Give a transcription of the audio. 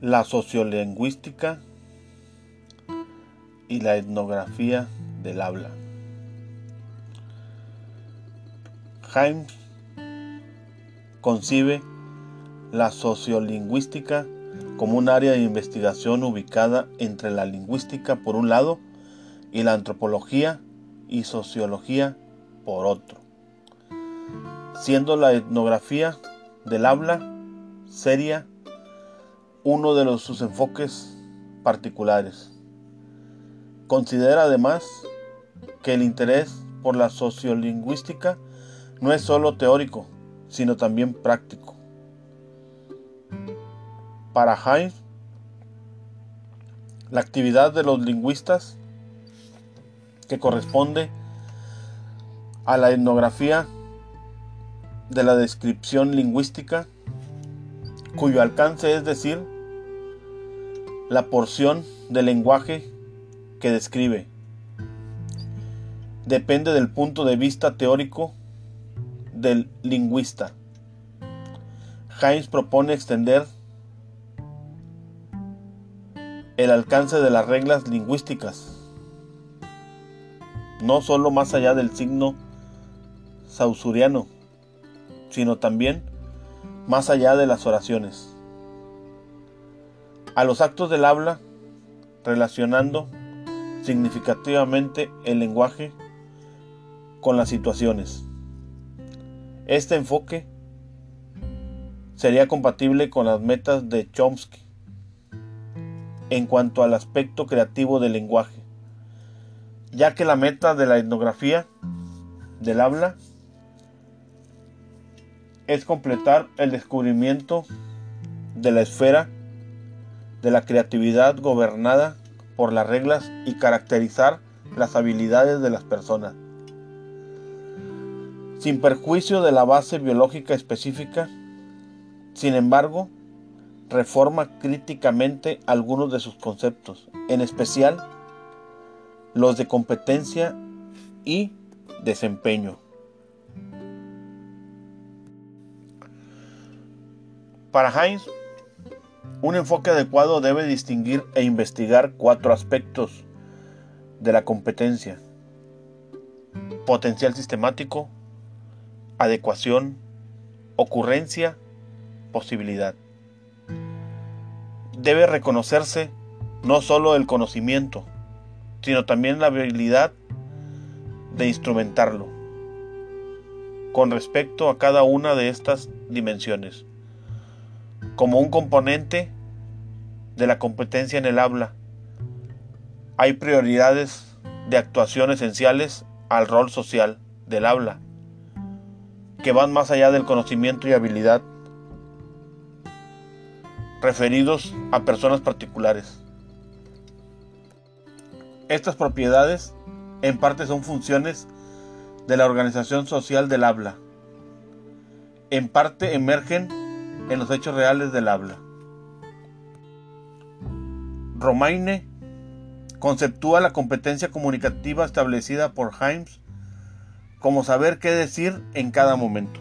la sociolingüística y la etnografía del habla. James concibe la sociolingüística como un área de investigación ubicada entre la lingüística por un lado y la antropología y sociología por otro, siendo la etnografía del habla seria uno de sus enfoques particulares. Considera además que el interés por la sociolingüística no es solo teórico, sino también práctico. Para Heinz, la actividad de los lingüistas que corresponde a la etnografía de la descripción lingüística, cuyo alcance es decir, la porción del lenguaje que describe. Depende del punto de vista teórico del lingüista. Heinz propone extender el alcance de las reglas lingüísticas, no solo más allá del signo sausuriano, sino también más allá de las oraciones, a los actos del habla, relacionando significativamente el lenguaje con las situaciones. Este enfoque sería compatible con las metas de Chomsky en cuanto al aspecto creativo del lenguaje, ya que la meta de la etnografía del habla es completar el descubrimiento de la esfera de la creatividad gobernada por las reglas y caracterizar las habilidades de las personas sin perjuicio de la base biológica específica. Sin embargo, reforma críticamente algunos de sus conceptos, en especial los de competencia y desempeño. Para Heinz, un enfoque adecuado debe distinguir e investigar cuatro aspectos de la competencia. Potencial sistemático, adecuación, ocurrencia, posibilidad. Debe reconocerse no solo el conocimiento, sino también la habilidad de instrumentarlo con respecto a cada una de estas dimensiones, como un componente de la competencia en el habla. Hay prioridades de actuación esenciales al rol social del habla que van más allá del conocimiento y habilidad referidos a personas particulares. Estas propiedades en parte son funciones de la organización social del habla. En parte emergen en los hechos reales del habla. Romaine conceptúa la competencia comunicativa establecida por Himes como saber qué decir en cada momento.